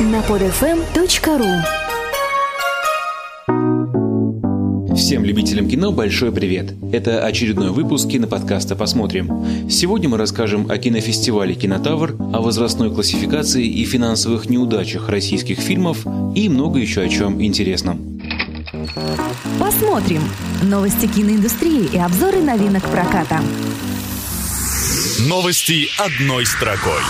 на podfm.ru Всем любителям кино большой привет! Это очередной выпуск киноподкаста «Посмотрим». Сегодня мы расскажем о кинофестивале «Кинотавр», о возрастной классификации и финансовых неудачах российских фильмов и много еще о чем интересном. Посмотрим. Новости киноиндустрии и обзоры новинок проката. Новости одной строкой.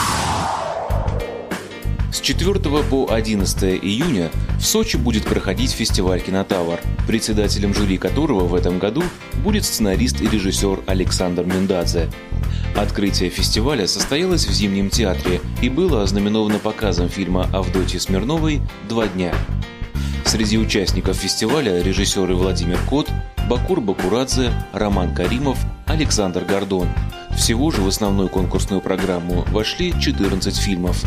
С 4 по 11 июня в Сочи будет проходить фестиваль «Кинотавр», председателем жюри которого в этом году будет сценарист и режиссер Александр Мендадзе. Открытие фестиваля состоялось в Зимнем театре и было ознаменовано показом фильма Авдотьи Смирновой «Два дня». Среди участников фестиваля режиссеры Владимир Кот, Бакур Бакурадзе, Роман Каримов, Александр Гордон. Всего же в основную конкурсную программу вошли 14 фильмов.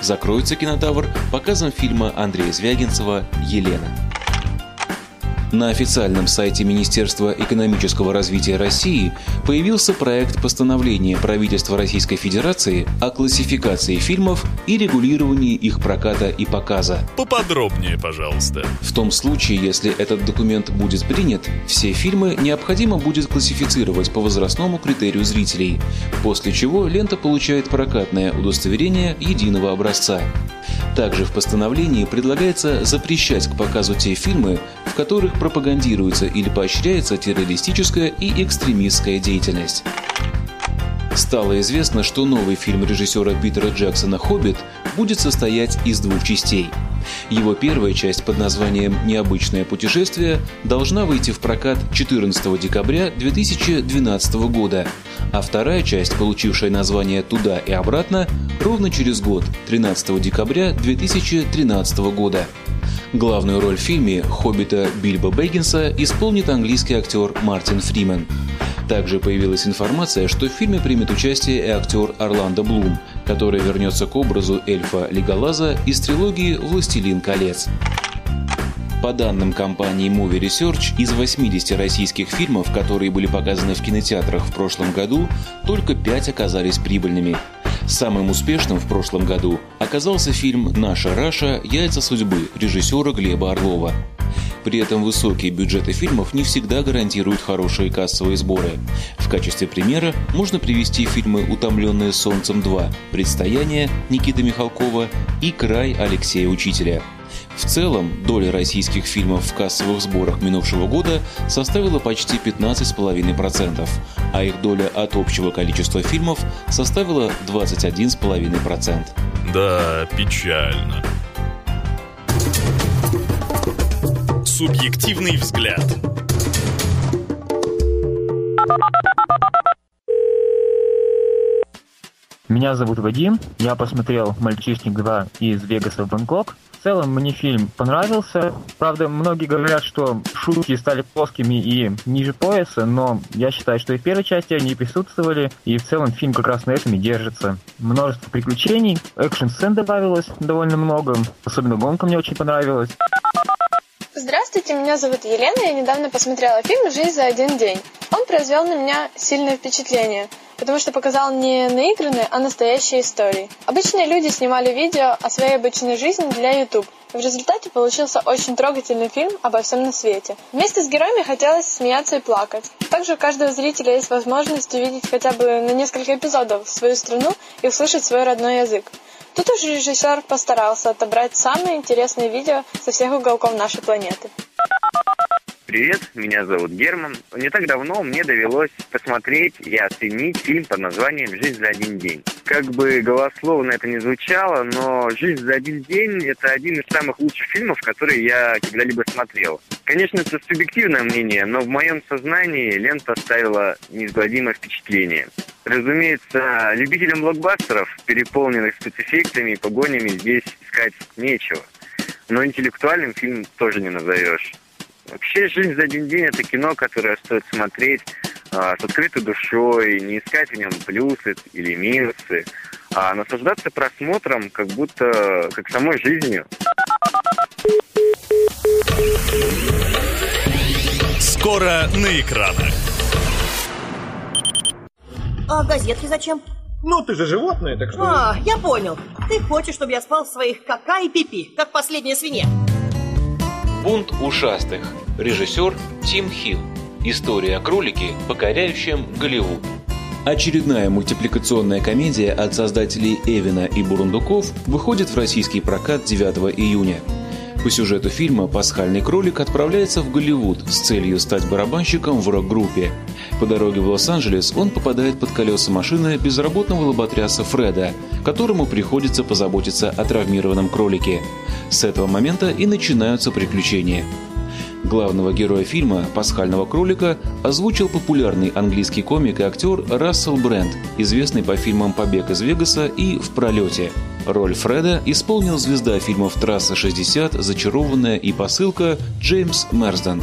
Закроется кинотавр показом фильма Андрея Звягинцева «Елена». На официальном сайте Министерства экономического развития России появился проект постановления правительства Российской Федерации о классификации фильмов и регулировании их проката и показа. Поподробнее, пожалуйста. В том случае, если этот документ будет принят, все фильмы необходимо будет классифицировать по возрастному критерию зрителей, после чего лента получает прокатное удостоверение единого образца. Также в постановлении предлагается запрещать к показу те фильмы, в которых пропагандируется или поощряется террористическая и экстремистская деятельность. Стало известно, что новый фильм режиссера Питера Джексона «Хоббит» будет состоять из двух частей. Его первая часть под названием «Необычное путешествие» должна выйти в прокат 14 декабря 2012 года, а вторая часть, получившая название «Туда и обратно», ровно через год, 13 декабря 2013 года. Главную роль в фильме «Хоббита» Бильбо Бэггинса исполнит английский актер Мартин Фримен. Также появилась информация, что в фильме примет участие и актер Орландо Блум, который вернется к образу эльфа Леголаза из трилогии «Властелин колец». По данным компании Movie Research, из 80 российских фильмов, которые были показаны в кинотеатрах в прошлом году, только 5 оказались прибыльными. Самым успешным в прошлом году оказался фильм «Наша Раша. Яйца судьбы» режиссера Глеба Орлова. При этом высокие бюджеты фильмов не всегда гарантируют хорошие кассовые сборы. В качестве примера можно привести фильмы «Утомленные солнцем 2», «Предстояние» Никиты Михалкова и «Край» Алексея Учителя – в целом, доля российских фильмов в кассовых сборах минувшего года составила почти 15,5%, а их доля от общего количества фильмов составила 21,5%. Да, печально. Субъективный взгляд. Меня зовут Вадим, я посмотрел «Мальчишник 2» из Вегаса в Бангкок. Целом мне фильм понравился. Правда, многие говорят, что шутки стали плоскими и ниже пояса, но я считаю, что и в первой части они присутствовали, и в целом фильм как раз на этом и держится. Множество приключений, экшн-сцен добавилось довольно много, особенно гонка мне очень понравилась. Здравствуйте, меня зовут Елена, я недавно посмотрела фильм «Жизнь за один день». Он произвел на меня сильное впечатление, потому что показал не наигранные, а настоящие истории. Обычные люди снимали видео о своей обычной жизни для YouTube. В результате получился очень трогательный фильм обо всем на свете. Вместе с героями хотелось смеяться и плакать. Также у каждого зрителя есть возможность увидеть хотя бы на несколько эпизодов свою страну и услышать свой родной язык. Тут уже режиссер постарался отобрать самые интересные видео со всех уголков нашей планеты. Привет, меня зовут Герман. Не так давно мне довелось посмотреть и оценить фильм под названием «Жизнь за один день». Как бы голословно это не звучало, но «Жизнь за один день» — это один из самых лучших фильмов, которые я когда-либо смотрел. Конечно, это субъективное мнение, но в моем сознании лента оставила неизгладимое впечатление. Разумеется, любителям блокбастеров, переполненных спецэффектами и погонями, здесь искать нечего. Но интеллектуальным фильм тоже не назовешь. Вообще «Жизнь за один день» — это кино, которое стоит смотреть а, с открытой душой, не искать в нем плюсы или минусы, а наслаждаться просмотром как будто как самой жизнью. Скоро на экранах. А газетки зачем? Ну, ты же животное, так что... А, я понял. Ты хочешь, чтобы я спал в своих кака и пипи, как последняя свинья? Бунт ушастых. Режиссер Тим Хилл. История о кролике, покоряющем Голливуд. Очередная мультипликационная комедия от создателей Эвина и Бурундуков выходит в российский прокат 9 июня. По сюжету фильма пасхальный кролик отправляется в Голливуд с целью стать барабанщиком в рок-группе. По дороге в Лос-Анджелес он попадает под колеса машины безработного лоботряса Фреда, которому приходится позаботиться о травмированном кролике. С этого момента и начинаются приключения. Главного героя фильма «Пасхального кролика» озвучил популярный английский комик и актер Рассел Брэнд, известный по фильмам «Побег из Вегаса» и «В пролете». Роль Фреда исполнил звезда фильмов «Трасса-60», «Зачарованная» и «Посылка» Джеймс Мерсден.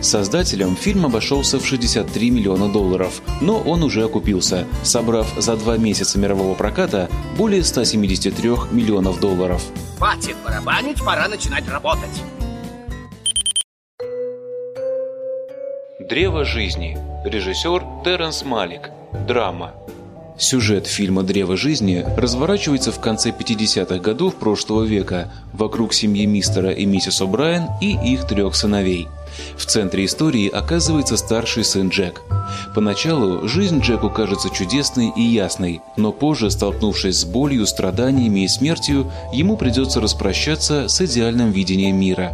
Создателям фильм обошелся в 63 миллиона долларов, но он уже окупился, собрав за два месяца мирового проката более 173 миллионов долларов. Хватит барабанить, пора начинать работать. Древо жизни. Режиссер Терренс Малик. Драма. Сюжет фильма «Древо жизни» разворачивается в конце 50-х годов прошлого века вокруг семьи мистера и миссис О'Брайен и их трех сыновей. В центре истории оказывается старший сын Джек. Поначалу жизнь Джеку кажется чудесной и ясной, но позже, столкнувшись с болью, страданиями и смертью, ему придется распрощаться с идеальным видением мира.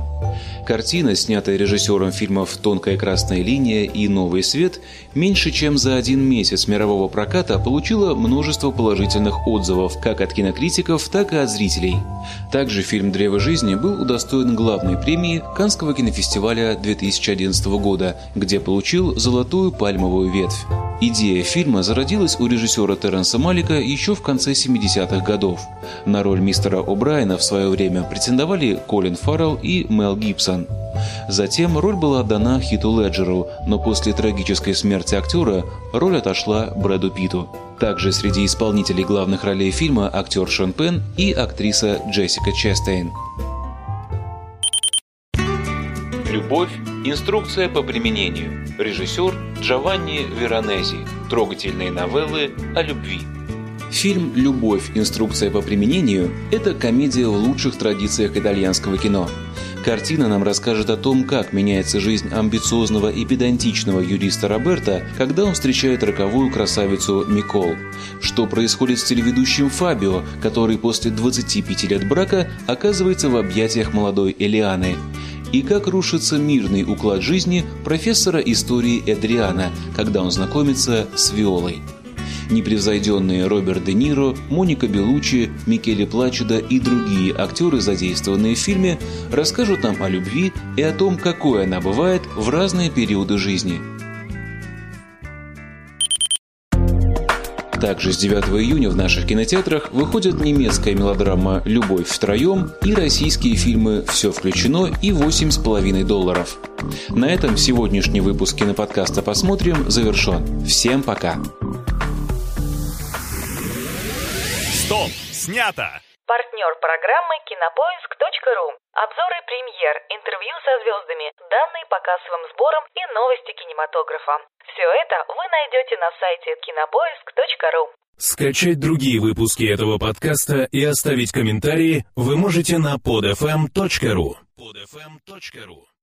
Картина, снятая режиссером фильмов «Тонкая красная линия» и «Новый свет», меньше чем за один месяц мирового проката получила множество положительных отзывов как от кинокритиков, так и от зрителей. Также фильм «Древо жизни» был удостоен главной премии Канского кинофестиваля 2011 года, где получил «Золотую пальмовую ветвь». Идея фильма зародилась у режиссера Терренса Малика еще в конце 70-х годов. На роль мистера О'Брайена в свое время претендовали Колин Фаррелл и Мел Гибсон. Затем роль была отдана Хиту Леджеру, но после трагической смерти актера роль отошла Брэду Питу. Также среди исполнителей главных ролей фильма актер Шон Пен и актриса Джессика Честейн. Любовь. Инструкция по применению. Режиссер Джованни Веронези. Трогательные новеллы о любви. Фильм «Любовь. Инструкция по применению» – это комедия в лучших традициях итальянского кино. Картина нам расскажет о том, как меняется жизнь амбициозного и педантичного юриста Роберта, когда он встречает роковую красавицу Микол. Что происходит с телеведущим Фабио, который после 25 лет брака оказывается в объятиях молодой Элианы и как рушится мирный уклад жизни профессора истории Эдриана, когда он знакомится с Виолой. Непревзойденные Роберт Де Ниро, Моника Белучи, Микеле Плачеда и другие актеры, задействованные в фильме, расскажут нам о любви и о том, какой она бывает в разные периоды жизни – Также с 9 июня в наших кинотеатрах выходят немецкая мелодрама «Любовь втроем» и российские фильмы «Все включено» и «8,5 долларов». На этом сегодняшний выпуск киноподкаста «Посмотрим» завершен. Всем пока! Стоп! Снято! Партнер программы кинопоиск.ру. Обзоры премьер, интервью со звездами, данные по кассовым сборам и новости кинематографа. Все это вы найдете на сайте кинопоиск.ру. Скачать другие выпуски этого подкаста и оставить комментарии вы можете на podfm.ru. podfm.ru